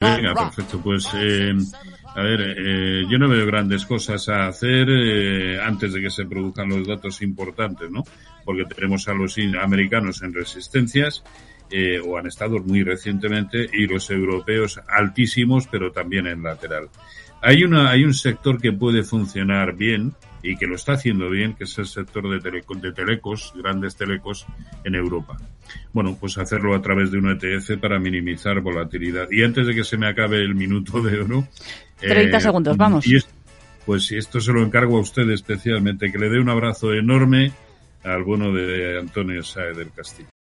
Venga, perfecto. Pues, eh, a ver, eh, yo no veo grandes cosas a hacer eh, antes de que se produzcan los datos importantes, ¿no? Porque tenemos a los americanos en resistencias, eh, o han estado muy recientemente, y los europeos altísimos, pero también en lateral. Hay una, hay un sector que puede funcionar bien, y que lo está haciendo bien, que es el sector de, de telecos, grandes telecos en Europa. Bueno, pues hacerlo a través de un ETF para minimizar volatilidad. Y antes de que se me acabe el minuto de oro. 30 eh, segundos, vamos. Y pues esto se lo encargo a usted especialmente, que le dé un abrazo enorme al bueno de Antonio Sae del Castillo.